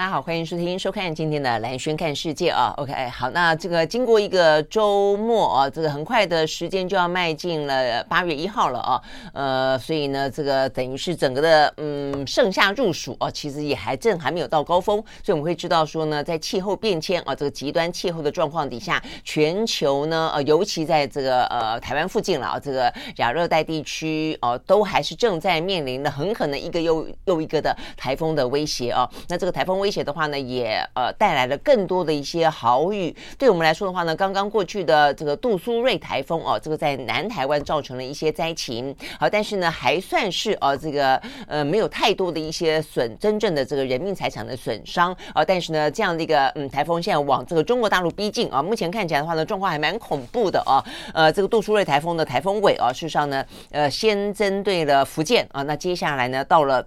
大家好，欢迎收听、收看今天的蓝轩看世界啊。OK，好，那这个经过一个周末啊，这个很快的时间就要迈进了八月一号了啊。呃，所以呢，这个等于是整个的嗯盛夏入暑啊，其实也还正还没有到高峰，所以我们会知道说呢，在气候变迁啊这个极端气候的状况底下，全球呢呃尤其在这个呃台湾附近了啊，这个亚热带地区哦、都还是正在面临的狠狠的一个又又一个的台风的威胁啊。那这个台风威胁的话呢，也呃带来了更多的一些豪雨。对我们来说的话呢，刚刚过去的这个杜苏芮台风哦，这个在南台湾造成了一些灾情。好，但是呢，还算是呃这个呃没有太多的一些损，真正的这个人命财产的损伤啊。但是呢，这样的一个嗯台风现在往这个中国大陆逼近啊，目前看起来的话呢，状况还蛮恐怖的啊。呃，这个杜苏芮台风的台风尾啊，事实上呢，呃，先针对了福建啊，那接下来呢，到了。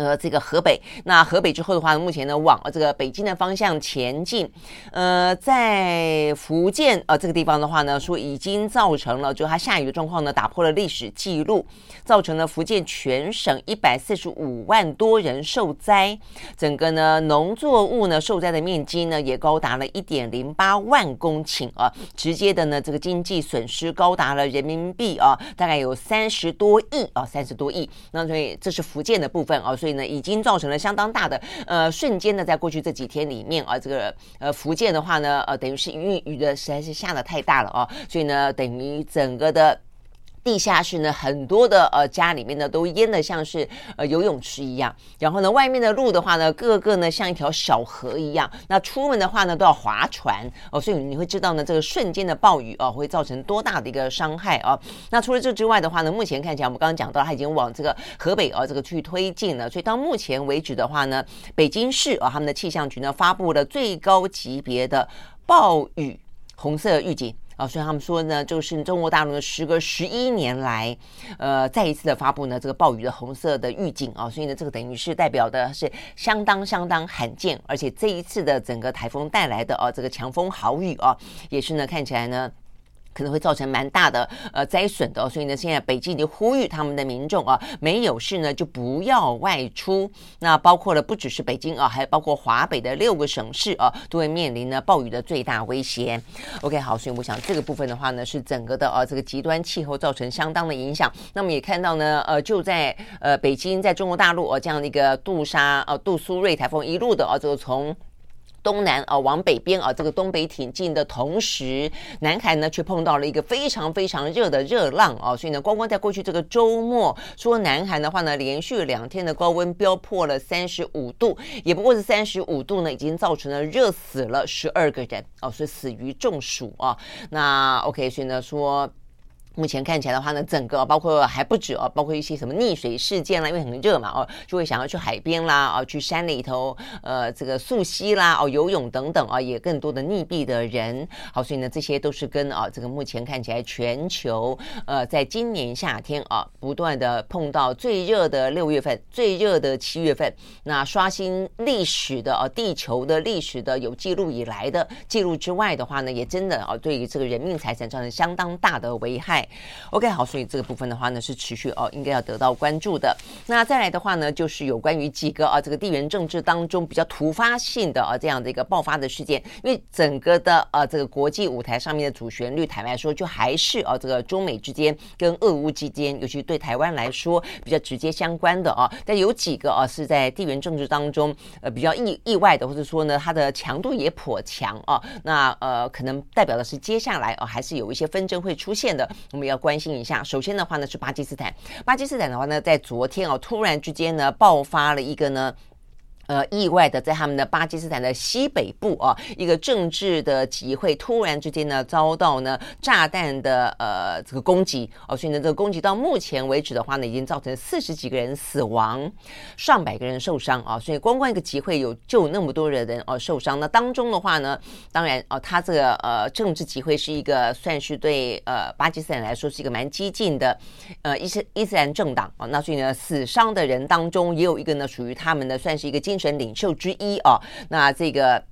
呃，这个河北，那河北之后的话呢，目前呢往这个北京的方向前进。呃，在福建呃这个地方的话呢，说已经造成了，就它下雨的状况呢，打破了历史记录，造成了福建全省一百四十五万多人受灾，整个呢农作物呢受灾的面积呢也高达了一点零八万公顷啊，直接的呢这个经济损失高达了人民币啊，大概有三十多亿啊，三十多亿。那所以这是福建的部分啊，所以。呢，已经造成了相当大的呃瞬间呢，在过去这几天里面啊，这个呃福建的话呢，呃等于是雨雨的实在是下的太大了啊，所以呢，等于整个的。地下室呢，很多的呃家里面呢都淹得像是呃游泳池一样，然后呢，外面的路的话呢，个个呢像一条小河一样。那出门的话呢，都要划船哦，所以你会知道呢，这个瞬间的暴雨哦，会造成多大的一个伤害啊。那除了这之外的话呢，目前看起来我们刚刚讲到，它已经往这个河北哦这个去推进了。所以到目前为止的话呢，北京市啊、他们的气象局呢发布了最高级别的暴雨红色预警。啊，所以他们说呢，就是中国大陆呢，时隔十一年来，呃，再一次的发布呢这个暴雨的红色的预警啊，所以呢，这个等于是代表的是相当相当罕见，而且这一次的整个台风带来的啊这个强风豪雨啊，也是呢看起来呢。可能会造成蛮大的呃灾损的，所以呢，现在北京已经呼吁他们的民众啊，没有事呢就不要外出。那包括了不只是北京啊，还包括华北的六个省市啊，都会面临呢暴雨的最大威胁。OK，好，所以我想这个部分的话呢，是整个的啊这个极端气候造成相当的影响。那么也看到呢，呃，就在呃北京，在中国大陆啊这样的一个杜莎呃杜苏芮台风一路的啊，这个从。东南啊，往北边啊，这个东北挺进的同时，南韩呢却碰到了一个非常非常热的热浪啊，所以呢，光光在过去这个周末，说南韩的话呢，连续两天的高温飙破了三十五度，也不过是三十五度呢，已经造成了热死了十二个人哦，所以死于中暑啊。那 OK，所以呢说。目前看起来的话呢，整个包括还不止哦，包括一些什么溺水事件啦，因为很热嘛哦，就会想要去海边啦，哦，去山里头，呃，这个溯溪啦，哦，游泳等等啊，也更多的溺毙的人。好，所以呢，这些都是跟啊，这个目前看起来全球呃，在今年夏天啊，不断的碰到最热的六月份，最热的七月份，那刷新历史的啊，地球的历史的有记录以来的记录之外的话呢，也真的啊，对于这个人命财产造成相当大的危害。OK，好，所以这个部分的话呢是持续哦，应该要得到关注的。那再来的话呢，就是有关于几个啊这个地缘政治当中比较突发性的啊这样的一个爆发的事件，因为整个的呃、啊、这个国际舞台上面的主旋律，坦白说就还是啊这个中美之间跟俄乌之间，尤其对台湾来说比较直接相关的啊。但有几个啊是在地缘政治当中呃比较意意外的，或者说呢它的强度也颇强啊。那呃可能代表的是接下来啊还是有一些纷争会出现的。我们要关心一下。首先的话呢是巴基斯坦，巴基斯坦的话呢，在昨天哦，突然之间呢爆发了一个呢。呃，意外的在他们的巴基斯坦的西北部啊，一个政治的集会突然之间呢遭到呢炸弹的呃这个攻击哦，所以呢这个攻击到目前为止的话呢，已经造成四十几个人死亡，上百个人受伤啊，所以光光一个集会有就那么多的人哦受伤。那当中的话呢，当然哦，他这个呃政治集会是一个算是对呃巴基斯坦来说是一个蛮激进的呃伊斯伊斯兰政党啊，那所以呢死伤的人当中也有一个呢属于他们的算是一个精神领袖之一哦，那这个。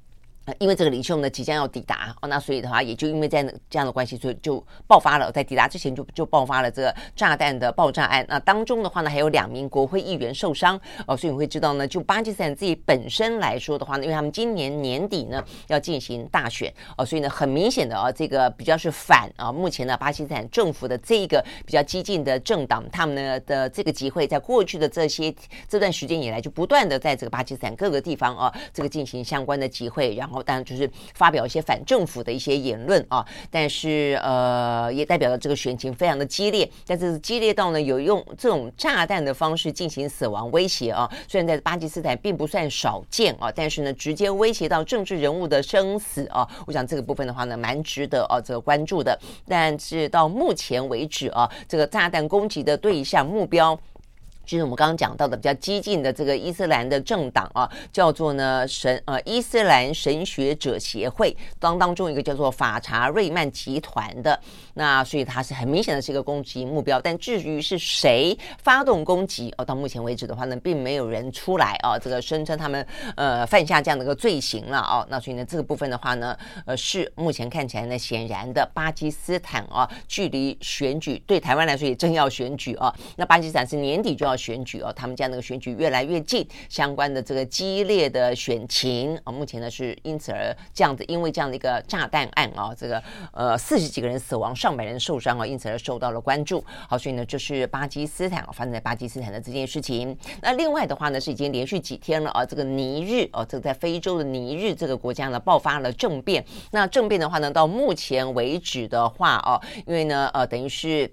因为这个领袖呢即将要抵达哦，那所以的话也就因为在这样的关系，所以就爆发了，在抵达之前就就爆发了这个炸弹的爆炸案。那当中的话呢，还有两名国会议员受伤哦，所以你会知道呢，就巴基斯坦自己本身来说的话呢，因为他们今年年底呢要进行大选哦，所以呢很明显的啊，这个比较是反啊，目前呢巴基斯坦政府的这一个比较激进的政党，他们呢的这个集会，在过去的这些这段时间以来，就不断的在这个巴基斯坦各个地方啊，这个进行相关的集会，然后。当然就是发表一些反政府的一些言论啊，但是呃，也代表了这个选情非常的激烈，但是激烈到呢有用这种炸弹的方式进行死亡威胁啊，虽然在巴基斯坦并不算少见啊，但是呢直接威胁到政治人物的生死啊，我想这个部分的话呢蛮值得啊这个关注的，但是到目前为止啊，这个炸弹攻击的对象目标。就是我们刚刚讲到的比较激进的这个伊斯兰的政党啊，叫做呢神呃伊斯兰神学者协会当当中一个叫做法查瑞曼集团的，那所以它是很明显的是一个攻击目标。但至于是谁发动攻击哦，到目前为止的话呢，并没有人出来啊，这个声称他们呃犯下这样的一个罪行了哦。那所以呢，这个部分的话呢，呃是目前看起来呢，显然的巴基斯坦啊，距离选举对台湾来说也正要选举啊，那巴基斯坦是年底就要。选举哦，他们家那个选举越来越近，相关的这个激烈的选情啊，目前呢是因此而这样子，因为这样的一个炸弹案啊，这个呃四十几个人死亡，上百人受伤啊，因此而受到了关注。好，所以呢，就是巴基斯坦发生在巴基斯坦的这件事情。那另外的话呢，是已经连续几天了啊，这个尼日哦，这个在非洲的尼日这个国家呢爆发了政变。那政变的话呢，到目前为止的话哦，因为呢呃等于是。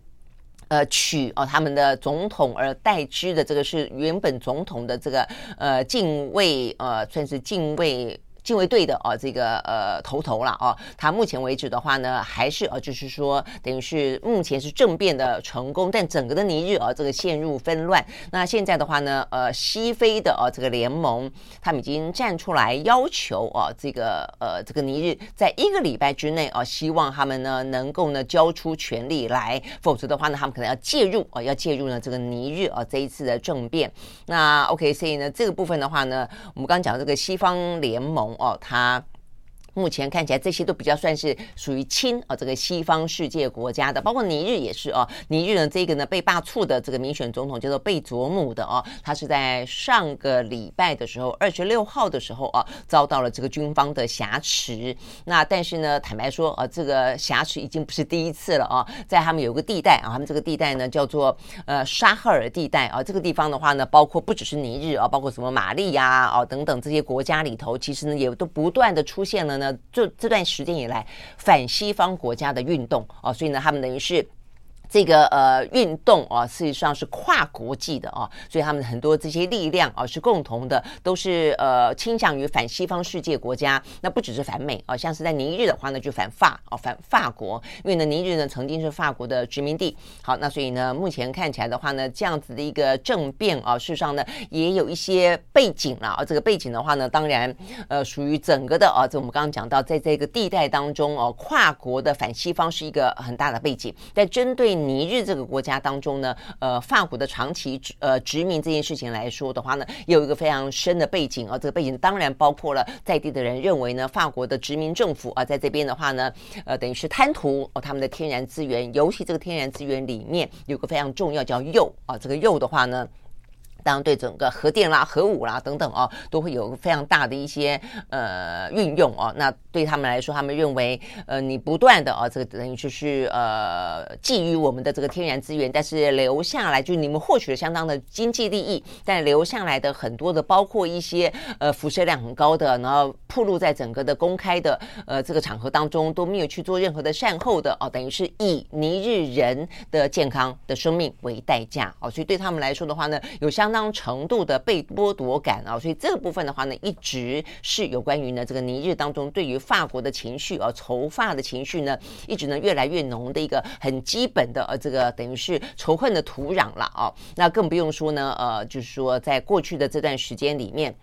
呃，取哦他们的总统而代之的这个是原本总统的这个呃近卫呃算是近卫。禁卫队的哦，这个呃头头了哦，他目前为止的话呢，还是呃，就是说等于是目前是政变的成功，但整个的尼日尔这个陷入纷乱。那现在的话呢，呃，西非的哦这个联盟，他们已经站出来要求哦，这个呃这个尼日在一个礼拜之内哦，希望他们呢能够呢交出权力来，否则的话呢，他们可能要介入哦，要介入呢这个尼日啊这一次的政变。那 OK，所以呢这个部分的话呢，我们刚刚讲这个西方联盟。哦，他。目前看起来这些都比较算是属于亲啊，这个西方世界国家的，包括尼日也是哦。尼日呢，这个呢被罢黜的这个民选总统叫做贝佐姆的哦，他是在上个礼拜的时候，二十六号的时候啊，遭到了这个军方的挟持。那但是呢，坦白说啊，这个挟持已经不是第一次了啊，在他们有个地带啊，他们这个地带呢叫做呃沙赫尔地带啊，这个地方的话呢，包括不只是尼日啊，包括什么马利亚啊等等这些国家里头，其实呢也都不断的出现了呢。呃，这这段时间以来，反西方国家的运动啊，所以呢，他们等于是。这个呃运动啊，事实上是跨国际的啊，所以他们很多这些力量啊是共同的，都是呃倾向于反西方世界国家。那不只是反美啊，像是在尼日的话呢，就反法啊，反法国，因为呢尼日呢曾经是法国的殖民地。好，那所以呢目前看起来的话呢，这样子的一个政变啊，事实上呢也有一些背景了啊。这个背景的话呢，当然呃属于整个的啊，这我们刚刚讲到，在这个地带当中哦，跨国的反西方是一个很大的背景，在针对。尼日这个国家当中呢，呃，法国的长期呃殖民这件事情来说的话呢，有一个非常深的背景啊。这个背景当然包括了在地的人认为呢，法国的殖民政府啊，在这边的话呢，呃，等于是贪图哦他们的天然资源，尤其这个天然资源里面有个非常重要叫铀啊，这个铀的话呢。当然，对整个核电啦、核武啦等等哦，都会有非常大的一些呃运用哦。那对他们来说，他们认为，呃，你不断的哦，这个等于就是呃，觊觎我们的这个天然资源，但是留下来就你们获取了相当的经济利益，但留下来的很多的，包括一些呃辐射量很高的，然后暴露在整个的公开的呃这个场合当中，都没有去做任何的善后的哦，等于是以尼日人的健康的生命为代价哦，所以对他们来说的话呢，有相当程度的被剥夺感啊，所以这个部分的话呢，一直是有关于呢这个尼日当中对于法国的情绪啊，仇法的情绪呢，一直呢越来越浓的一个很基本的呃这个等于是仇恨的土壤了啊，那更不用说呢呃就是说在过去的这段时间里面。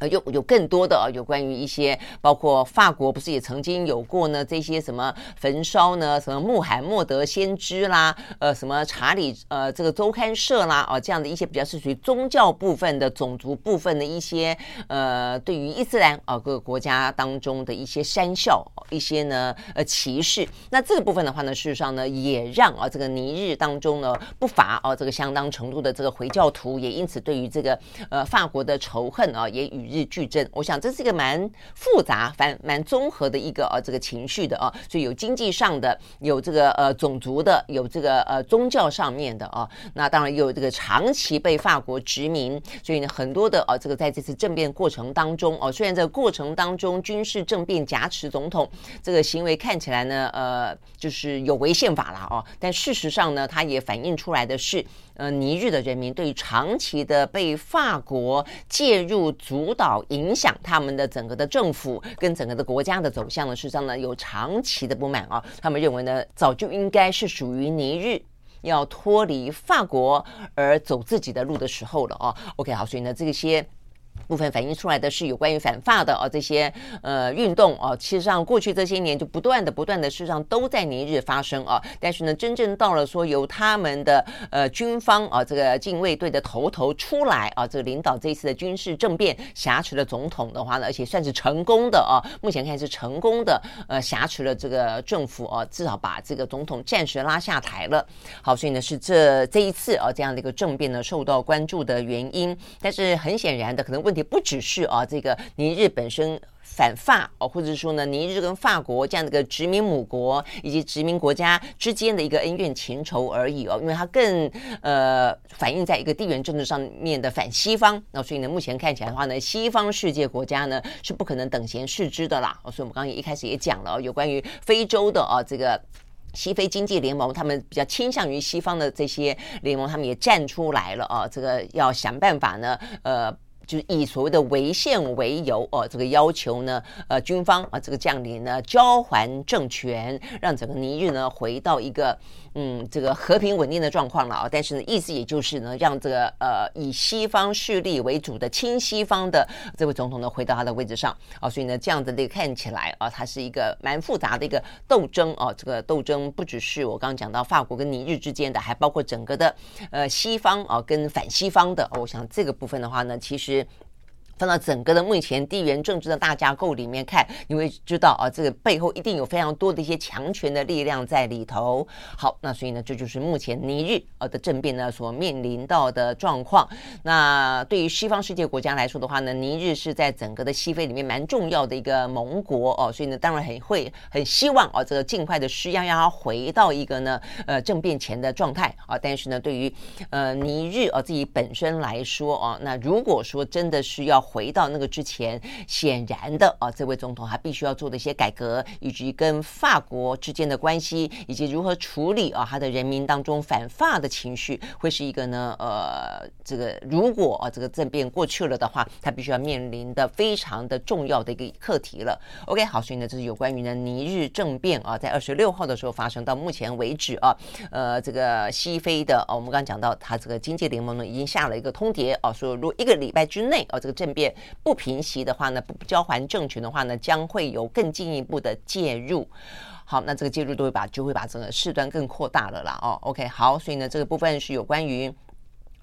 呃，有有更多的啊，有关于一些，包括法国不是也曾经有过呢？这些什么焚烧呢？什么穆罕默德先知啦，呃，什么查理呃这个周刊社啦，啊，这样的一些比较是属于宗教部分的、种族部分的一些呃，对于伊斯兰啊各个国家当中的一些讪笑，一些呢呃歧视。那这个部分的话呢，事实上呢，也让啊这个尼日当中呢不乏啊这个相当程度的这个回教徒，也因此对于这个呃法国的仇恨啊也与。与日俱增，我想这是一个蛮复杂、蛮蛮综合的一个呃这个情绪的啊，所以有经济上的，有这个呃种族的，有这个呃宗教上面的啊，那当然有这个长期被法国殖民，所以呢很多的呃这个在这次政变过程当中哦，虽然这个过程当中军事政变挟持总统这个行为看起来呢呃就是有违宪法了哦，但事实上呢，它也反映出来的是。呃，尼日的人民对长期的被法国介入、主导、影响他们的整个的政府跟整个的国家的走向呢，事实上呢，有长期的不满啊。他们认为呢，早就应该是属于尼日要脱离法国而走自己的路的时候了啊。OK，好，所以呢，这些。部分反映出来的是有关于反法的哦，这些呃运动哦，其实上过去这些年就不断的不断的，事实上都在尼日发生啊。但是呢，真正到了说由他们的呃军方啊，这个禁卫队的头头出来啊，这个领导这一次的军事政变，挟持了总统的话呢，而且算是成功的啊。目前看是成功的，呃，挟持了这个政府啊，至少把这个总统暂时拉下台了。好，所以呢是这这一次啊这样的一个政变呢受到关注的原因。但是很显然的，可能问。也不只是啊，这个尼日本身反法哦，或者说呢，尼日跟法国这样的一个殖民母国以及殖民国家之间的一个恩怨情仇而已哦，因为它更呃反映在一个地缘政治上面的反西方，那所以呢，目前看起来的话呢，西方世界国家呢是不可能等闲视之的啦。所以我们刚刚也一开始也讲了，有关于非洲的啊这个。西非经济联盟，他们比较倾向于西方的这些联盟，他们也站出来了啊，这个要想办法呢，呃。就是以所谓的违宪为由哦，这个要求呢，呃，军方啊，这个将领呢交还政权，让整个尼日呢回到一个。嗯，这个和平稳定的状况了啊，但是呢，意思也就是呢，让这个呃以西方势力为主的亲西方的这位总统呢回到他的位置上啊，所以呢，这样子的看起来啊，它是一个蛮复杂的一个斗争啊，这个斗争不只是我刚刚讲到法国跟尼日之间的，还包括整个的呃西方啊跟反西方的，我想这个部分的话呢，其实。放到整个的目前地缘政治的大架构里面看，你会知道啊，这个背后一定有非常多的一些强权的力量在里头。好，那所以呢，这就是目前尼日呃的政变呢所面临到的状况。那对于西方世界国家来说的话呢，尼日是在整个的西非里面蛮重要的一个盟国哦，所以呢，当然很会很希望啊，这个尽快的施压，让他回到一个呢呃政变前的状态啊。但是呢，对于呃尼日啊自己本身来说啊，那如果说真的是要回到那个之前，显然的啊，这位总统他必须要做的一些改革，以及跟法国之间的关系，以及如何处理啊他的人民当中反法的情绪，会是一个呢呃，这个如果啊这个政变过去了的话，他必须要面临的非常的重要的一个课题了。OK，好，所以呢，这是有关于呢尼日政变啊，在二十六号的时候发生，到目前为止啊，呃，这个西非的啊，我们刚刚讲到，他这个经济联盟呢已经下了一个通牒啊，说如一个礼拜之内啊，这个政变不平息的话呢，不交还政权的话呢，将会有更进一步的介入。好，那这个介入都会把就会把整个事端更扩大了啦。哦，OK，好，所以呢，这个部分是有关于。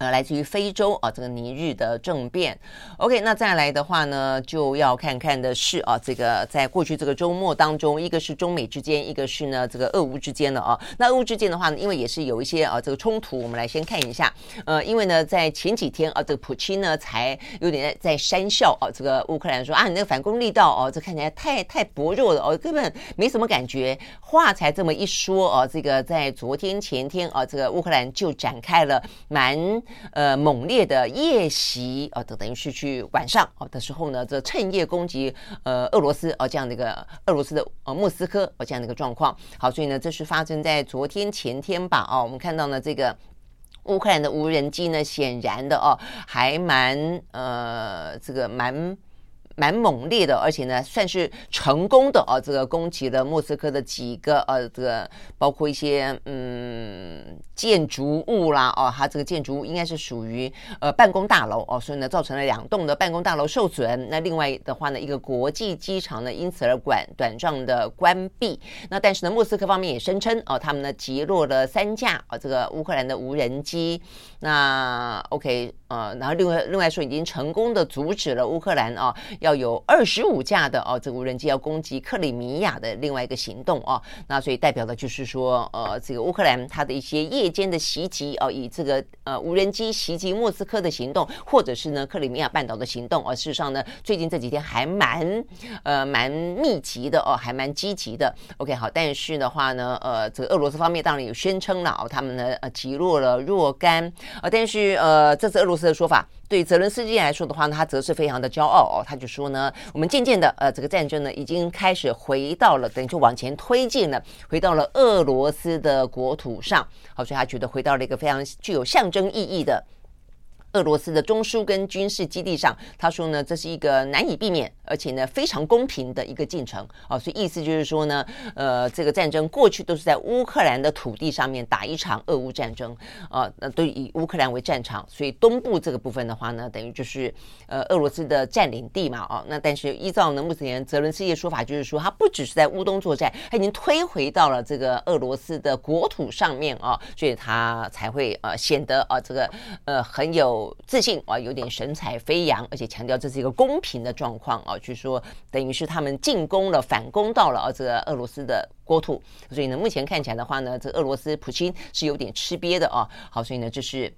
呃，来自于非洲啊，这个尼日的政变。OK，那再来的话呢，就要看看的是啊，这个在过去这个周末当中，一个是中美之间，一个是呢这个俄乌之间的啊。那俄乌之间的话呢，因为也是有一些啊这个冲突，我们来先看一下。呃，因为呢，在前几天啊，这个普京呢才有点在讪笑啊，这个乌克兰说啊，你那个反攻力道哦，这看起来太太薄弱了哦，根本没什么感觉。话才这么一说啊，这个在昨天前天啊，这个乌克兰就展开了蛮。呃，猛烈的夜袭啊，等、等于是去晚上哦、的时候呢，这趁夜攻击呃俄罗斯哦、呃、这样的一个俄罗斯的呃莫斯科哦、呃、这样的一个状况。好，所以呢，这是发生在昨天前天吧？哦，我们看到呢这个乌克兰的无人机呢，显然的哦还蛮呃这个蛮。蛮猛烈的，而且呢，算是成功的啊！这个攻击了莫斯科的几个呃，这个包括一些嗯建筑物啦，哦，它这个建筑物应该是属于呃办公大楼哦，所以呢，造成了两栋的办公大楼受损。那另外的话呢，一个国际机场呢，因此而短短暂的关闭。那但是呢，莫斯科方面也声称哦，他们呢击落了三架啊，这个乌克兰的无人机。那 OK。呃，然后另外另外说，已经成功的阻止了乌克兰啊，要有二十五架的哦、这个无人机要攻击克里米亚的另外一个行动啊。那所以代表的就是说，呃，这个乌克兰它的一些夜间的袭击哦、啊，以这个呃无人机袭击莫斯科的行动，或者是呢克里米亚半岛的行动啊，事实上呢，最近这几天还蛮呃蛮密集的哦、还蛮积极的。OK，好，但是的话呢，呃，这个俄罗斯方面当然有宣称了哦、他们呢呃击落了若干呃，但是呃，这次俄罗斯。的说法，对泽伦斯基来说的话呢，他则是非常的骄傲哦。他就说呢，我们渐渐的，呃，这个战争呢，已经开始回到了，等于就往前推进了，回到了俄罗斯的国土上。好，所以他觉得回到了一个非常具有象征意义的。俄罗斯的中枢跟军事基地上，他说呢，这是一个难以避免，而且呢非常公平的一个进程啊，所以意思就是说呢，呃，这个战争过去都是在乌克兰的土地上面打一场俄乌战争啊，那都以乌克兰为战场，所以东部这个部分的话呢，等于就是呃俄罗斯的占领地嘛，哦，那但是依照呢目前泽伦斯基的说法，就是说他不只是在乌东作战，他已经推回到了这个俄罗斯的国土上面啊，所以他才会呃显得啊这个呃很有。自信啊，有点神采飞扬，而且强调这是一个公平的状况啊，据说等于是他们进攻了，反攻到了啊这个俄罗斯的国土，所以呢，目前看起来的话呢，这俄罗斯普京是有点吃瘪的啊。好，所以呢，这是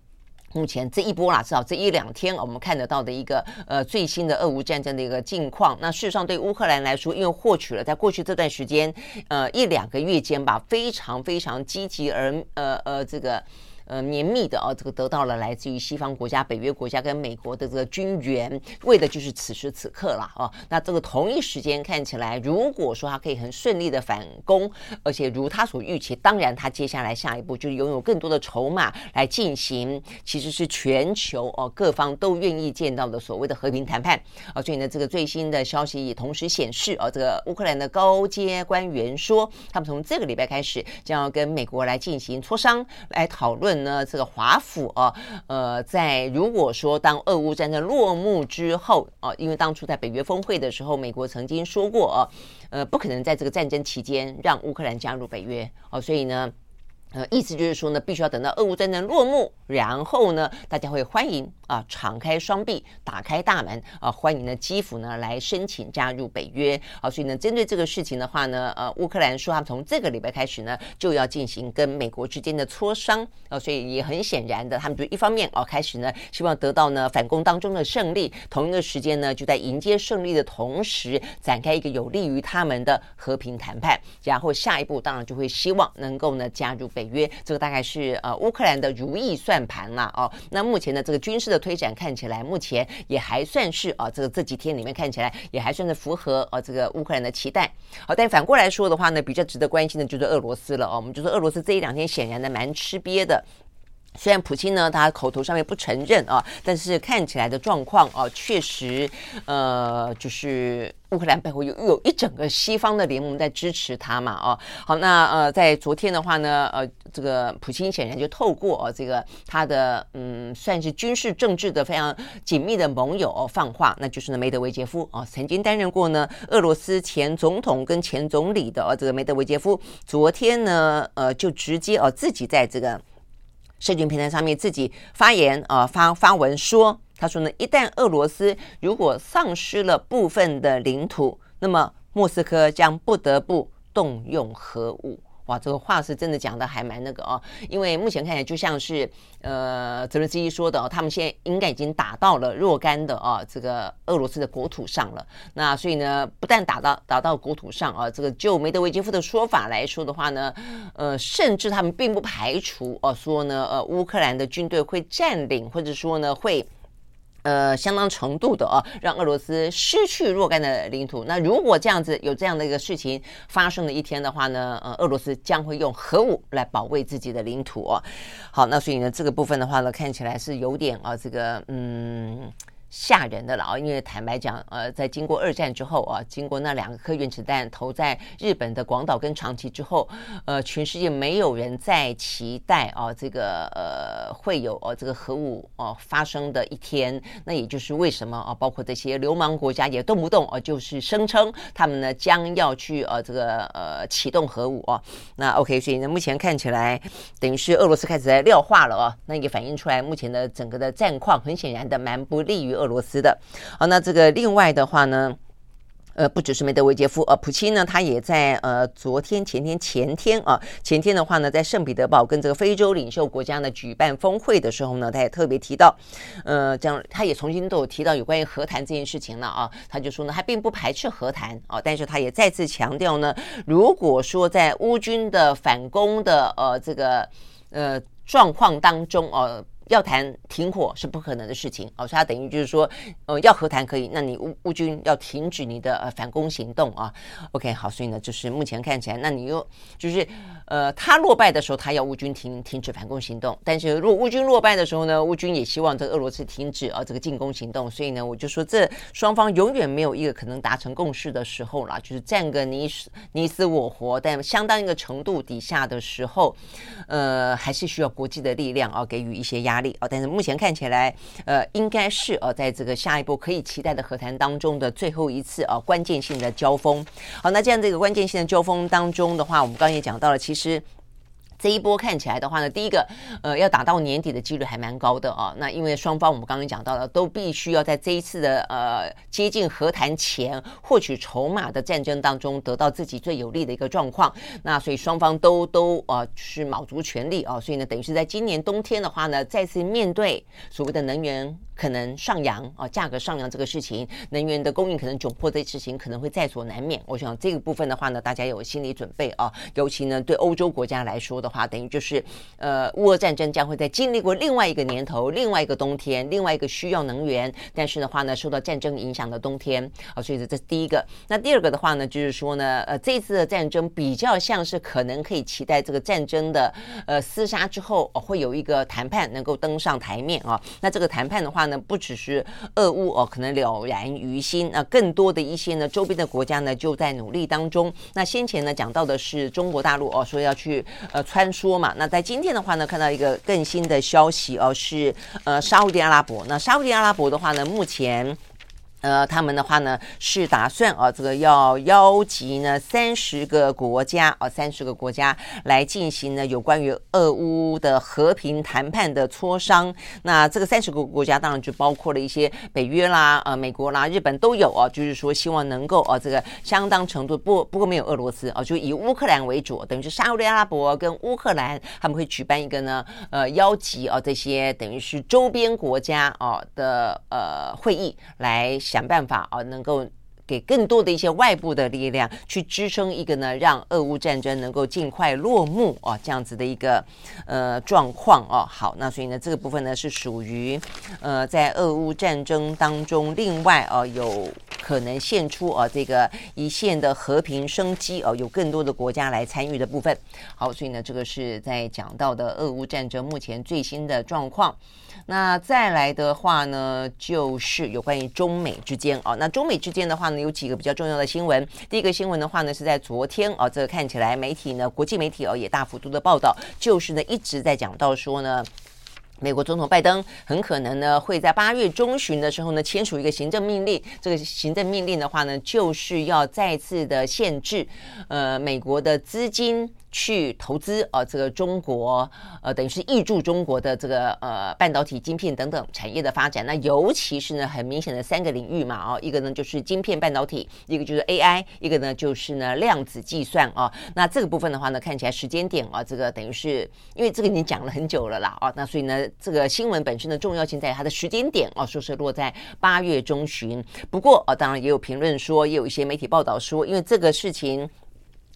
目前这一波啦，至少这一两天我们看得到的一个呃最新的俄乌战争的一个境况。那事实上，对乌克兰来说，因为获取了在过去这段时间呃一两个月间吧，非常非常积极而呃呃这个。呃，绵密的哦，这个得到了来自于西方国家、北约国家跟美国的这个军援，为的就是此时此刻了哦。那这个同一时间看起来，如果说他可以很顺利的反攻，而且如他所预期，当然他接下来下一步就是拥有更多的筹码来进行，其实是全球哦各方都愿意见到的所谓的和平谈判啊。所以呢，这个最新的消息也同时显示，哦，这个乌克兰的高阶官员说，他们从这个礼拜开始将要跟美国来进行磋商，来讨论。呢，这个华府啊，呃，在如果说当俄乌战争落幕之后啊，因为当初在北约峰会的时候，美国曾经说过啊，呃，不可能在这个战争期间让乌克兰加入北约哦，所以呢。呃，意思就是说呢，必须要等到俄乌战争落幕，然后呢，大家会欢迎啊，敞开双臂，打开大门啊，欢迎呢基辅呢来申请加入北约。好，所以呢，针对这个事情的话呢，呃，乌克兰说他们从这个礼拜开始呢，就要进行跟美国之间的磋商啊，所以也很显然的，他们就一方面啊开始呢，希望得到呢反攻当中的胜利，同一个时间呢，就在迎接胜利的同时，展开一个有利于他们的和平谈判，然后下一步当然就会希望能够呢加入北约。这个大概是呃乌克兰的如意算盘了哦。那目前的，这个军事的推展看起来，目前也还算是啊，这个这几天里面看起来也还算是符合啊这个乌克兰的期待。好，但反过来说的话呢，比较值得关心的就是俄罗斯了哦。我们就说俄罗斯这一两天显然的蛮吃瘪的。虽然普京呢，他口头上面不承认啊，但是看起来的状况啊，确实，呃，就是乌克兰背后有有一整个西方的联盟在支持他嘛，哦，好，那呃，在昨天的话呢，呃，这个普京显然就透过、哦、这个他的嗯，算是军事政治的非常紧密的盟友哦，放话，那就是呢梅德韦杰夫哦，曾经担任过呢俄罗斯前总统跟前总理的哦，这个梅德韦杰夫，昨天呢，呃，就直接哦自己在这个。社群平台上面自己发言啊、发发文说，他说呢，一旦俄罗斯如果丧失了部分的领土，那么莫斯科将不得不动用核武。哇，这个话是真的讲的还蛮那个哦，因为目前看起来就像是呃泽伦斯基说的哦，他们现在应该已经打到了若干的哦这个俄罗斯的国土上了。那所以呢，不但打到打到国土上啊，这个就梅德韦杰夫的说法来说的话呢，呃，甚至他们并不排除哦说呢，呃，乌克兰的军队会占领，或者说呢会。呃，相当程度的啊，让俄罗斯失去若干的领土。那如果这样子有这样的一个事情发生的一天的话呢，呃，俄罗斯将会用核武来保卫自己的领土哦。好，那所以呢，这个部分的话呢，看起来是有点啊，这个嗯。吓人的了啊！因为坦白讲，呃，在经过二战之后啊，经过那两颗原子弹投在日本的广岛跟长崎之后，呃，全世界没有人再期待啊，这个呃会有哦、这个核武哦、发生的一天。那也就是为什么啊，包括这些流氓国家也动不动啊，就是声称他们呢将要去呃、这个呃启动核武啊。那 OK，所以呢，目前看起来等于是俄罗斯开始在料化了啊。那也反映出来目前的整个的战况，很显然的蛮不利于俄罗斯的，好，那这个另外的话呢，呃，不只是梅德韦杰夫，呃，普京呢，他也在呃昨天、前天、前天啊，前天的话呢，在圣彼得堡跟这个非洲领袖国家呢举办峰会的时候呢，他也特别提到，呃，这样他也重新都有提到有关于和谈这件事情了啊，他就说呢，他并不排斥和谈啊，但是他也再次强调呢，如果说在乌军的反攻的呃这个呃状况当中呃。要谈停火是不可能的事情哦，所以他等于就是说，呃，要和谈可以，那你乌乌军要停止你的呃反攻行动啊。OK，好，所以呢，就是目前看起来，那你又就是呃，他落败的时候，他要乌军停停止反攻行动，但是如果乌军落败的时候呢，乌军也希望这个俄罗斯停止啊这个进攻行动。所以呢，我就说这双方永远没有一个可能达成共识的时候了，就是战个你死你死我活，但相当一个程度底下的时候，呃，还是需要国际的力量啊，给予一些压。压力哦，但是目前看起来，呃，应该是呃，在这个下一步可以期待的和谈当中的最后一次啊，关键性的交锋。好，那这样这个关键性的交锋当中的话，我们刚刚也讲到了，其实。这一波看起来的话呢，第一个，呃，要打到年底的几率还蛮高的啊。那因为双方我们刚刚讲到了，都必须要在这一次的呃接近和谈前获取筹码的战争当中得到自己最有利的一个状况。那所以双方都都呃是卯足全力啊。所以呢，等于是在今年冬天的话呢，再次面对所谓的能源。可能上扬啊，价格上扬这个事情，能源的供应可能窘迫这事情可能会在所难免。我想这个部分的话呢，大家有心理准备啊。尤其呢，对欧洲国家来说的话，等于就是呃，乌俄战争将会在经历过另外一个年头、另外一个冬天、另外一个需要能源，但是的话呢，受到战争影响的冬天啊。所以这这是第一个。那第二个的话呢，就是说呢，呃，这次的战争比较像是可能可以期待这个战争的呃厮杀之后，哦，会有一个谈判能够登上台面啊。那这个谈判的话。呢，不只是俄乌哦，可能了然于心。那更多的一些呢，周边的国家呢，就在努力当中。那先前呢，讲到的是中国大陆哦，说要去呃单说嘛。那在今天的话呢，看到一个更新的消息哦，是呃沙乌地阿拉伯。那沙乌地阿拉伯的话呢，目前。呃，他们的话呢是打算啊，这个要邀集呢三十个国家啊，三十个国家来进行呢有关于俄乌的和平谈判的磋商。那这个三十个国家当然就包括了一些北约啦、呃美国啦、日本都有啊，就是说希望能够啊这个相当程度不不过没有俄罗斯啊，就以乌克兰为主，等于是沙乌地阿拉伯跟乌克兰他们会举办一个呢呃邀集啊这些等于是周边国家啊的呃会议来。想办法啊，能够给更多的一些外部的力量去支撑一个呢，让俄乌战争能够尽快落幕啊，这样子的一个呃状况哦。好，那所以呢，这个部分呢是属于呃在俄乌战争当中，另外啊有可能献出啊这个一线的和平生机啊，有更多的国家来参与的部分。好，所以呢，这个是在讲到的俄乌战争目前最新的状况。那再来的话呢，就是有关于中美之间哦。那中美之间的话呢，有几个比较重要的新闻。第一个新闻的话呢，是在昨天啊，这个看起来媒体呢，国际媒体哦也大幅度的报道，就是呢一直在讲到说呢，美国总统拜登很可能呢会在八月中旬的时候呢签署一个行政命令。这个行政命令的话呢，就是要再次的限制呃美国的资金。去投资呃这个中国呃等于是挹注中国的这个呃半导体晶片等等产业的发展。那尤其是呢很明显的三个领域嘛哦，一个呢就是晶片半导体，一个就是 AI，一个呢就是呢量子计算啊。那这个部分的话呢，看起来时间点啊，这个等于是因为这个已经讲了很久了啦啊。那所以呢，这个新闻本身的重要性在它的时间点哦，说是落在八月中旬。不过啊，当然也有评论说，也有一些媒体报道说，因为这个事情。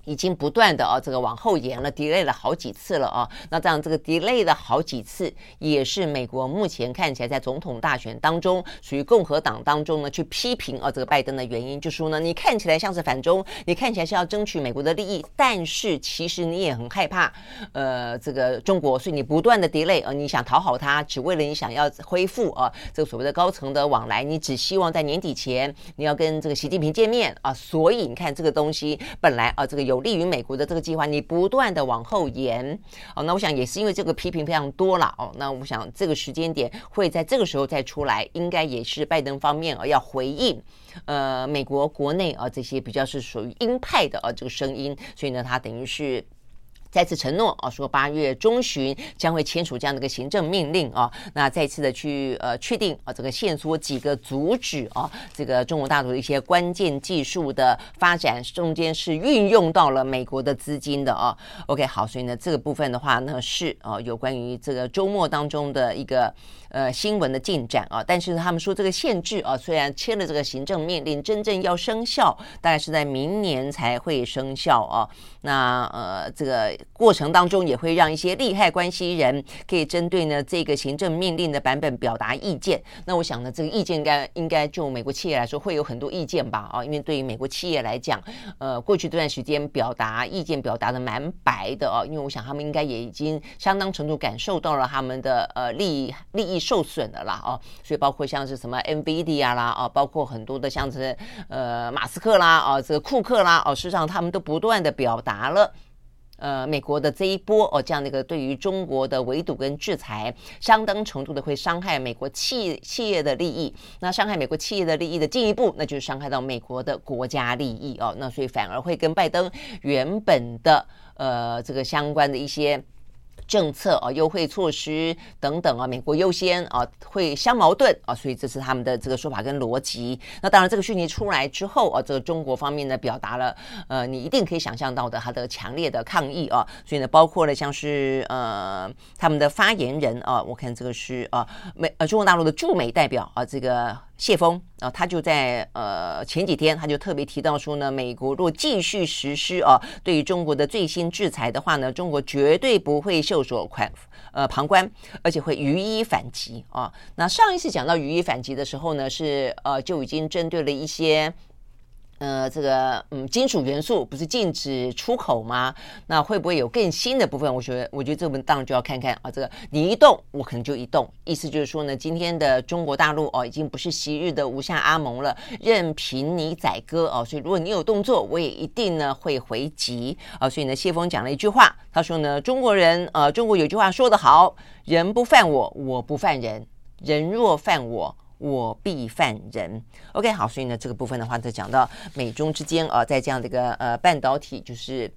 已经不断的啊，这个往后延了，delay 了好几次了啊。那这样这个 delay 了好几次，也是美国目前看起来在总统大选当中，属于共和党当中呢去批评啊这个拜登的原因，就说呢，你看起来像是反中，你看起来是要争取美国的利益，但是其实你也很害怕，呃，这个中国，所以你不断的 delay 啊，你想讨好他，只为了你想要恢复啊这个所谓的高层的往来，你只希望在年底前你要跟这个习近平见面啊，所以你看这个东西本来啊这个有。有利于美国的这个计划，你不断的往后延，哦，那我想也是因为这个批评非常多了，哦，那我想这个时间点会在这个时候再出来，应该也是拜登方面啊要回应，呃，美国国内啊这些比较是属于鹰派的啊这个声音，所以呢，他等于是。再次承诺啊，说八月中旬将会签署这样的一个行政命令啊，那再次的去呃确定啊，这个限缩几个阻止啊，这个中国大陆的一些关键技术的发展，中间是运用到了美国的资金的啊。OK，好，所以呢，这个部分的话呢是啊，有关于这个周末当中的一个。呃，新闻的进展啊，但是他们说这个限制啊，虽然签了这个行政命令，真正要生效，大概是在明年才会生效啊。那呃，这个过程当中也会让一些利害关系人可以针对呢这个行政命令的版本表达意见。那我想呢，这个意见应该应该就美国企业来说会有很多意见吧啊，因为对于美国企业来讲，呃，过去这段时间表达意见表达的蛮白的啊，因为我想他们应该也已经相当程度感受到了他们的呃利益利益。受损的啦哦，所以包括像是什么 NVIDIA 啦啊，包括很多的像是呃马斯克啦啊，这个库克啦哦，事实上他们都不断的表达了呃美国的这一波哦这样的一个对于中国的围堵跟制裁，相当程度的会伤害美国企企业的利益。那伤害美国企业的利益的进一步，那就是伤害到美国的国家利益哦。那所以反而会跟拜登原本的呃这个相关的一些。政策啊，优惠措施等等啊，美国优先啊，会相矛盾啊，所以这是他们的这个说法跟逻辑。那当然，这个讯息出来之后啊，这个中国方面呢，表达了呃，你一定可以想象到的，他的强烈的抗议啊。所以呢，包括了像是呃，他们的发言人啊，我看这个是啊，美呃中国大陆的驻美代表啊，这个。谢峰啊，他就在呃前几天，他就特别提到说呢，美国若继续实施啊对于中国的最新制裁的话呢，中国绝对不会袖手宽呃旁观，而且会予以反击啊。那上一次讲到予以反击的时候呢，是呃就已经针对了一些。呃，这个嗯，金属元素不是禁止出口吗？那会不会有更新的部分？我觉得，我觉得这部分当然就要看看啊。这个你一动，我可能就一动。意思就是说呢，今天的中国大陆哦，已经不是昔日的吴下阿蒙了，任凭你宰割哦。所以如果你有动作，我也一定呢会回击啊。所以呢，谢峰讲了一句话，他说呢，中国人呃，中国有句话说得好，人不犯我，我不犯人；人若犯我。我必犯人。OK，好，所以呢，这个部分的话，就讲到美中之间啊，在这样的一个呃半导体，就是。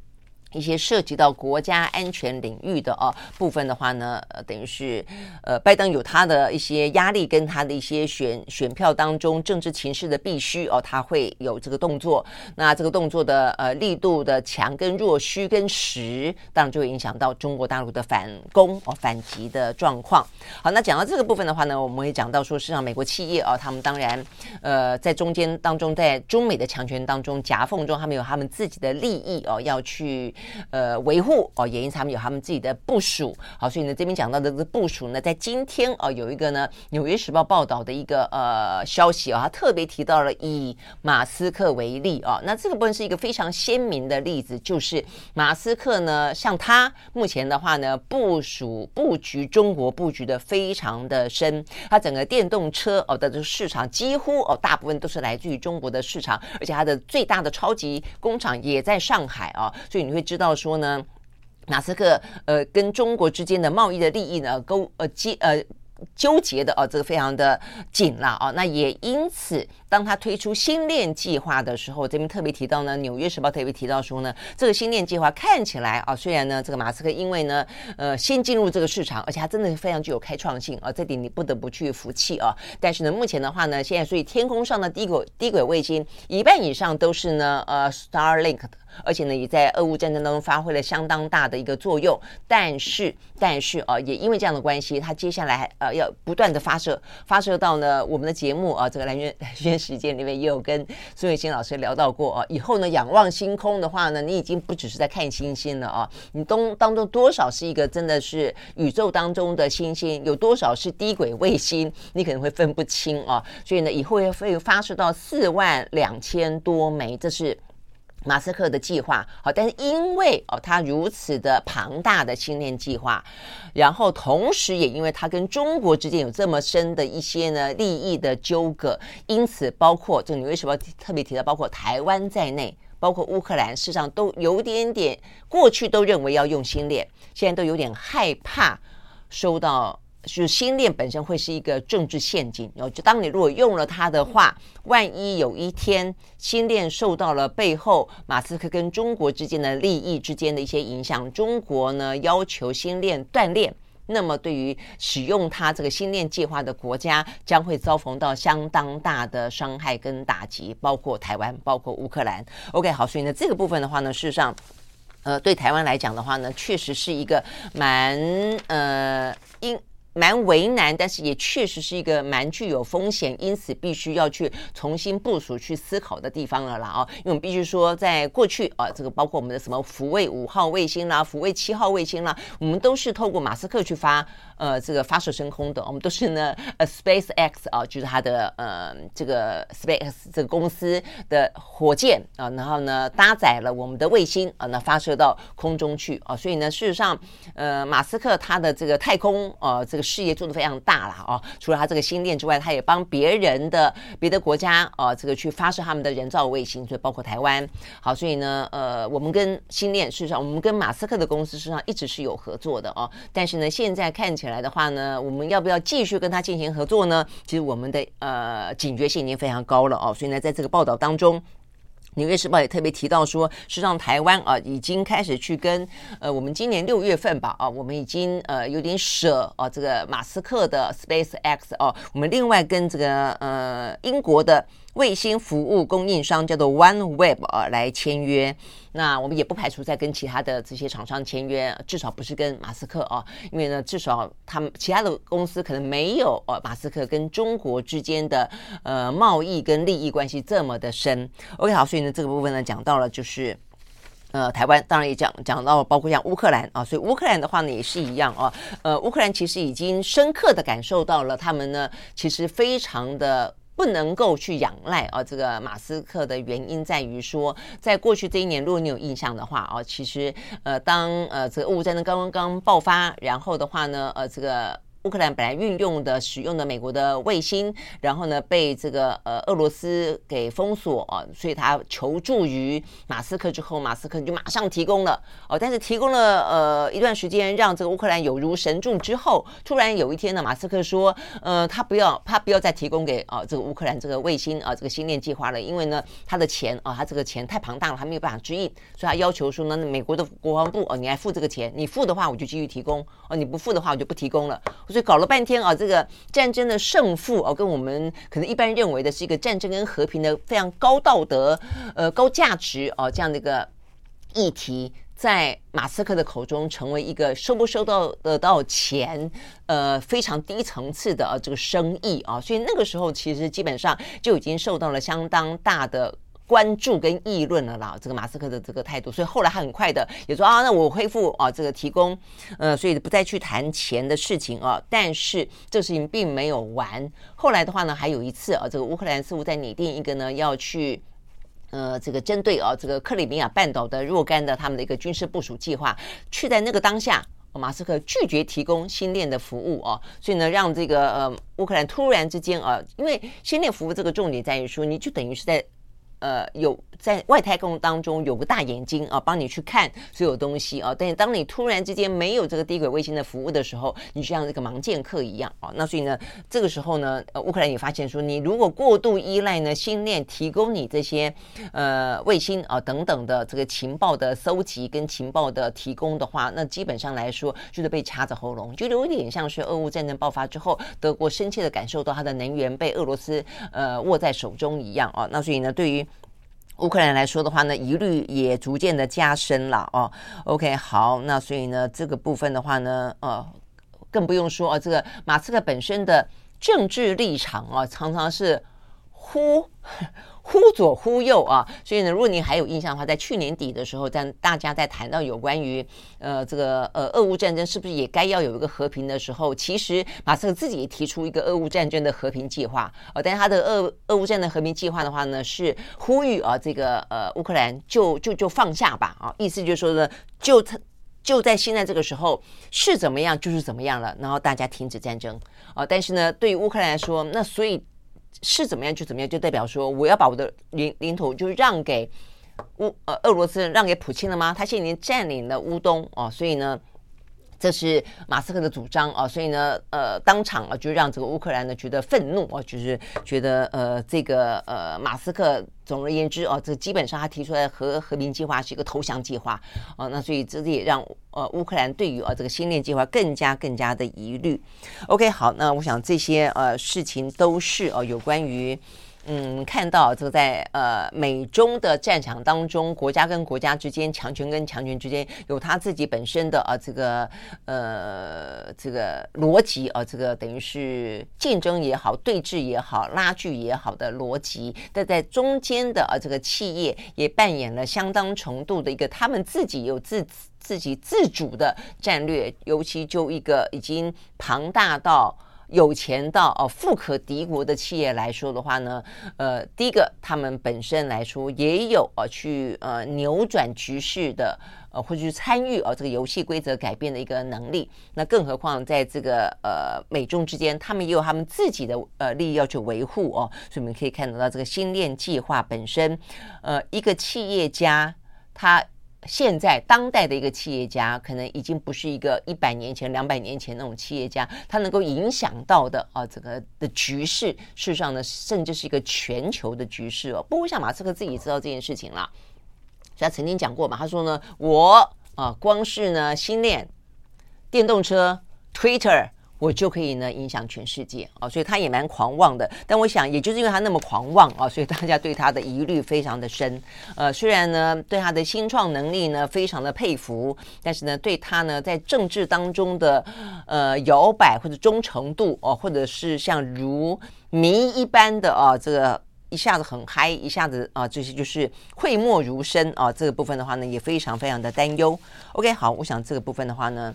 一些涉及到国家安全领域的啊部分的话呢，呃，等于是呃，拜登有他的一些压力，跟他的一些选选票当中政治情势的必须哦，他会有这个动作。那这个动作的呃力度的强跟弱、虚跟实，当然就会影响到中国大陆的反攻哦反击的状况。好，那讲到这个部分的话呢，我们会讲到说，实际上美国企业啊，他们当然呃在中间当中，在中美的强权当中夹缝中，他们有他们自己的利益哦，要去。呃，维护哦，也因为他们有他们自己的部署，好，所以呢，这边讲到的这个部署呢，在今天哦，有一个呢，《纽约时报》报道的一个呃消息啊、哦，他特别提到了以马斯克为例、哦，那这个部分是一个非常鲜明的例子，就是马斯克呢，像他目前的话呢，部署布局中国布局的非常的深，他整个电动车哦的这个市场几乎哦大部分都是来自于中国的市场，而且它的最大的超级工厂也在上海啊、哦，所以你会知道说呢，马斯克呃跟中国之间的贸易的利益呢，勾呃接呃纠结的哦，这个非常的紧了啊。那也因此，当他推出星链计划的时候，这边特别提到呢，《纽约时报》特别提到说呢，这个星链计划看起来啊，虽然呢，这个马斯克因为呢，呃，先进入这个市场，而且他真的是非常具有开创性啊，这点你不得不去服气啊。但是呢，目前的话呢，现在所以天空上的低轨低轨卫星一半以上都是呢，呃，Starlink 的。而且呢，也在俄乌战争当中发挥了相当大的一个作用。但是，但是啊，也因为这样的关系，它接下来呃要不断的发射，发射到呢我们的节目啊，这个蓝月蓝月时间里面也有跟孙伟新老师聊到过啊。以后呢，仰望星空的话呢，你已经不只是在看星星了啊，你当当中多少是一个真的是宇宙当中的星星，有多少是低轨卫星，你可能会分不清啊。所以呢，以后要会发射到四万两千多枚，这是。马斯克的计划好，但是因为哦，他如此的庞大的星链计划，然后同时也因为他跟中国之间有这么深的一些呢利益的纠葛，因此包括这你为什么》特别提到，包括台湾在内，包括乌克兰，事实上都有点点过去都认为要用星链，现在都有点害怕收到。是星链本身会是一个政治陷阱，然后就当你如果用了它的话，万一有一天星链受到了背后马斯克跟中国之间的利益之间的一些影响，中国呢要求星链断链，那么对于使用它这个星链计划的国家将会遭逢到相当大的伤害跟打击，包括台湾，包括乌克兰。OK，好，所以呢这个部分的话呢，事实上，呃，对台湾来讲的话呢，确实是一个蛮呃因。蛮为难，但是也确实是一个蛮具有风险，因此必须要去重新部署、去思考的地方了啦啊！因为我们必须说，在过去啊，这个包括我们的什么福卫五号卫星啦、福卫七号卫星啦，我们都是透过马斯克去发呃这个发射升空的。我们都是呢，呃，SpaceX 啊，就是它的呃这个 SpaceX 这个公司的火箭啊，然后呢搭载了我们的卫星啊，那发射到空中去啊。所以呢，事实上，呃，马斯克他的这个太空啊，这事业做得非常大了啊！除了他这个星链之外，他也帮别人的别的国家啊，这个去发射他们的人造卫星，所以包括台湾。好，所以呢，呃，我们跟星链事实上，我们跟马斯克的公司事实上一直是有合作的哦。但是呢，现在看起来的话呢，我们要不要继续跟他进行合作呢？其实我们的呃警觉性已经非常高了哦。所以呢，在这个报道当中。纽约时报也特别提到说，实际上台湾啊已经开始去跟呃我们今年六月份吧啊，我们已经呃有点舍啊这个马斯克的 SpaceX 哦，我们另外跟这个呃英国的。卫星服务供应商叫做 OneWeb 啊，来签约。那我们也不排除在跟其他的这些厂商签约，至少不是跟马斯克啊，因为呢，至少他们其他的公司可能没有呃马斯克跟中国之间的呃贸易跟利益关系这么的深。OK，好，所以呢，这个部分呢讲到了就是呃台湾，当然也讲讲到包括像乌克兰啊，所以乌克兰的话呢也是一样啊，呃乌克兰其实已经深刻的感受到了他们呢其实非常的。不能够去仰赖啊，这个马斯克的原因在于说，在过去这一年，如果你有印象的话啊，其实呃，当呃这个俄乌战争刚刚刚爆发，然后的话呢，呃这个。乌克兰本来运用的、使用的美国的卫星，然后呢被这个呃俄罗斯给封锁啊，所以他求助于马斯克之后，马斯克就马上提供了哦，但是提供了呃一段时间，让这个乌克兰有如神助之后，突然有一天呢，马斯克说，呃，他不要，他不要再提供给啊这个乌克兰这个卫星啊这个星链计划了，因为呢他的钱啊他这个钱太庞大了，他没有办法支应，所以他要求说呢，美国的国防部哦，你来付这个钱，你付的话我就继续提供哦，你不付的话我就不提供了。所以搞了半天啊，这个战争的胜负哦，跟我们可能一般认为的是一个战争跟和平的非常高道德、呃高价值哦这样的一个议题，在马斯克的口中成为一个收不收到得到钱呃非常低层次的啊这个生意啊，所以那个时候其实基本上就已经受到了相当大的。关注跟议论了啦，这个马斯克的这个态度，所以后来他很快的也说啊，那我恢复啊，这个提供，呃，所以不再去谈钱的事情啊。但是这个事情并没有完，后来的话呢，还有一次啊，这个乌克兰似乎在拟定一个呢，要去呃，这个针对啊，这个克里米亚半岛的若干的他们的一个军事部署计划，却在那个当下，马斯克拒绝提供星链的服务啊，所以呢，让这个呃乌克兰突然之间啊，因为星链服务这个重点在于说，你就等于是在。呃有在外太空当中有个大眼睛啊，帮你去看所有东西啊。但是当你突然之间没有这个低轨卫星的服务的时候，你就像这个盲剑客一样啊。那所以呢，这个时候呢，呃，乌克兰也发现说，你如果过度依赖呢，星链提供你这些呃卫星啊等等的这个情报的搜集跟情报的提供的话，那基本上来说就是被掐着喉咙，就有点像是俄乌战争爆发之后，德国深切的感受到它的能源被俄罗斯呃握在手中一样啊。那所以呢，对于乌克兰来说的话呢，疑虑也逐渐的加深了哦。OK，好，那所以呢，这个部分的话呢，呃，更不用说啊，这个马斯克本身的政治立场啊，常常是忽。忽左忽右啊，所以呢，如果你还有印象的话，在去年底的时候，在大家在谈到有关于呃这个呃俄乌战争是不是也该要有一个和平的时候，其实马斯克自己也提出一个俄乌战争的和平计划呃，但他的俄俄乌战争的和平计划的话呢，是呼吁啊这个呃乌克兰就就就放下吧啊，意思就是说呢，就他就在现在这个时候是怎么样就是怎么样了，然后大家停止战争啊，但是呢，对于乌克兰来说，那所以。是怎么样就怎么样，就代表说我要把我的领领土就让给乌呃俄罗斯，让给普京了吗？他现在已经占领了乌东哦，所以呢。这是马斯克的主张啊，所以呢，呃，当场啊就让这个乌克兰呢觉得愤怒啊，就是觉得呃，这个呃，马斯克总而言之啊，这基本上他提出来和和平计划是一个投降计划啊，那所以这也让呃乌克兰对于啊这个星链计划更加更加的疑虑。OK，好，那我想这些呃事情都是哦、有关于。嗯，看到这个在呃美中的战场当中，国家跟国家之间，强权跟强权之间，有他自己本身的啊这个呃这个逻辑啊，这个等于是竞争也好，对峙也好，拉锯也好的逻辑。但在中间的啊这个企业也扮演了相当程度的一个他们自己有自自己自主的战略，尤其就一个已经庞大到。有钱到哦富可敌国的企业来说的话呢，呃，第一个他们本身来说也有呃去呃扭转局势的呃或者去参与呃这个游戏规则改变的一个能力。那更何况在这个呃美中之间，他们也有他们自己的呃利益要去维护哦。所以我们可以看得到这个星链计划本身，呃，一个企业家他。现在当代的一个企业家，可能已经不是一个一百年前、两百年前那种企业家，他能够影响到的啊，这个的局势，事实上呢，甚至是一个全球的局势哦。不过像马斯克自己知道这件事情了，他曾经讲过嘛，他说呢，我啊，光是呢，新链、电动车、Twitter。我就可以呢影响全世界啊，所以他也蛮狂妄的。但我想，也就是因为他那么狂妄啊，所以大家对他的疑虑非常的深。呃，虽然呢对他的新创能力呢非常的佩服，但是呢对他呢在政治当中的呃摇摆或者忠诚度哦，或者是像如谜一般的啊，这个一下子很嗨，一下子啊这些就是讳莫如深啊，这个部分的话呢也非常非常的担忧。OK，好，我想这个部分的话呢。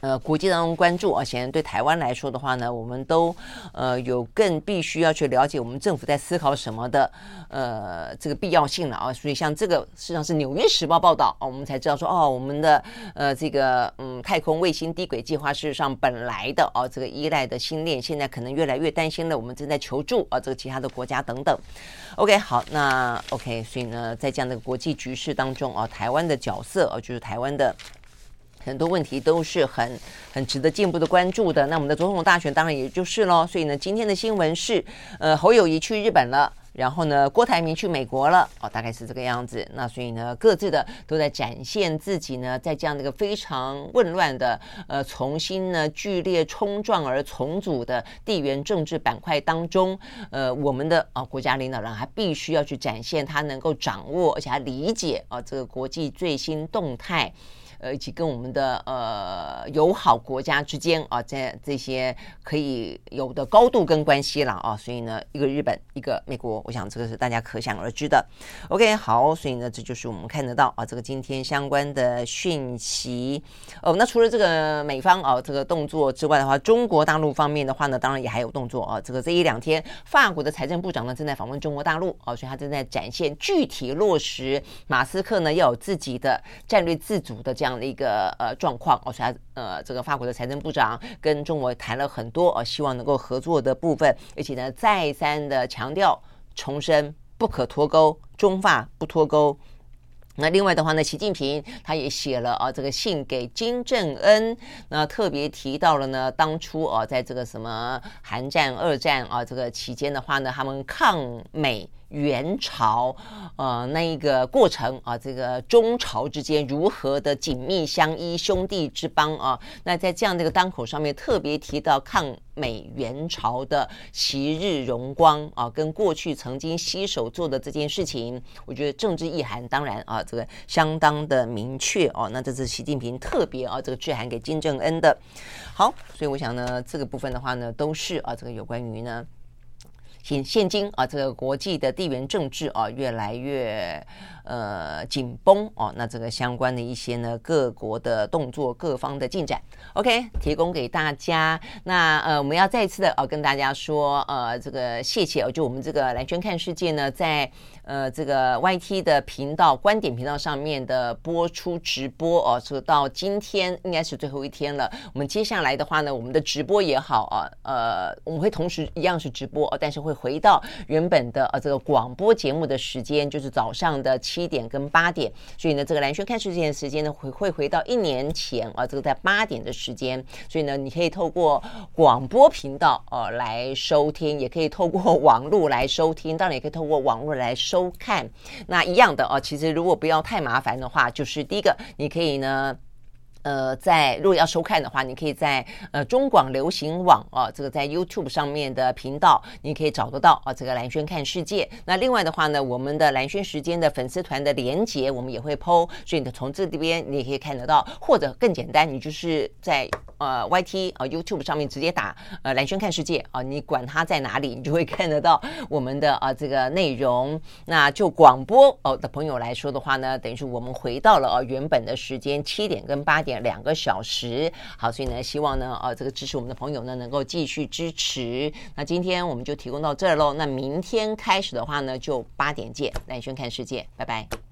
呃，国际当中关注啊，显然对台湾来说的话呢，我们都呃有更必须要去了解我们政府在思考什么的呃这个必要性了啊。所以像这个实际上是《纽约时报》报道啊，我们才知道说哦，我们的呃这个嗯太空卫星低轨计划事实上本来的哦这个依赖的星链，现在可能越来越担心了。我们正在求助啊，这个其他的国家等等。OK，好，那 OK，所以呢，在这样的国际局势当中啊，台湾的角色啊，就是台湾的。很多问题都是很很值得进一步的关注的。那我们的总统大选当然也就是喽。所以呢，今天的新闻是，呃，侯友谊去日本了，然后呢，郭台铭去美国了，哦，大概是这个样子。那所以呢，各自的都在展现自己呢，在这样的一个非常混乱的，呃，重新呢剧烈冲撞而重组的地缘政治板块当中，呃，我们的啊国家领导人还必须要去展现他能够掌握而且还理解啊这个国际最新动态。呃，以及跟我们的呃友好国家之间啊，在这些可以有的高度跟关系了啊，所以呢，一个日本，一个美国，我想这个是大家可想而知的。OK，好，所以呢，这就是我们看得到啊，这个今天相关的讯息。哦，那除了这个美方啊这个动作之外的话，中国大陆方面的话呢，当然也还有动作啊。这个这一两天，法国的财政部长呢正在访问中国大陆啊，所以他正在展现具体落实马斯克呢要有自己的战略自主的这样。这样的一个呃状况，而且呃，这个法国的财政部长跟中国谈了很多，呃，希望能够合作的部分，而且呢，再三的强调，重申不可脱钩，中法不脱钩。那另外的话呢，习近平他也写了啊，这个信给金正恩，那特别提到了呢，当初啊，在这个什么韩战、二战啊这个期间的话呢，他们抗美。援朝，呃，那一个过程啊，这个中朝之间如何的紧密相依，兄弟之邦啊，那在这样的一个当口上面，特别提到抗美援朝的昔日荣光啊，跟过去曾经携手做的这件事情，我觉得政治意涵当然啊，这个相当的明确哦。那这是习近平特别啊，这个致函给金正恩的。好，所以我想呢，这个部分的话呢，都是啊，这个有关于呢。现现今啊，这个国际的地缘政治啊，越来越呃紧绷哦。那这个相关的一些呢，各国的动作、各方的进展，OK，提供给大家。那呃，我们要再一次的哦、跟大家说呃，这个谢谢哦，就我们这个蓝圈看世界呢，在。呃，这个 YT 的频道、观点频道上面的播出直播哦，说到今天应该是最后一天了。我们接下来的话呢，我们的直播也好啊，呃，我们会同时一样是直播，但是会回到原本的呃这个广播节目的时间，就是早上的七七点跟八点。所以呢，这个蓝轩看世界的时间呢，会会回到一年前啊，这个在八点的时间。所以呢，你可以透过广播频道哦来收听，也可以透过网络来收听，当然也可以透过网络来收。收看那一样的哦，其实如果不要太麻烦的话，就是第一个，你可以呢。呃，在如果要收看的话，你可以在呃中广流行网啊，这个在 YouTube 上面的频道，你可以找得到啊。这个蓝轩看世界。那另外的话呢，我们的蓝轩时间的粉丝团的连结，我们也会 PO，所以你从这边你也可以看得到。或者更简单，你就是在呃 YT 啊 YouTube 上面直接打呃蓝轩看世界啊，你管它在哪里，你就会看得到我们的啊这个内容。那就广播哦的朋友来说的话呢，等于是我们回到了啊原本的时间七点跟八点。两个小时，好，所以呢，希望呢，呃，这个支持我们的朋友呢，能够继续支持。那今天我们就提供到这儿喽。那明天开始的话呢，就八点见，蓝轩看世界，拜拜。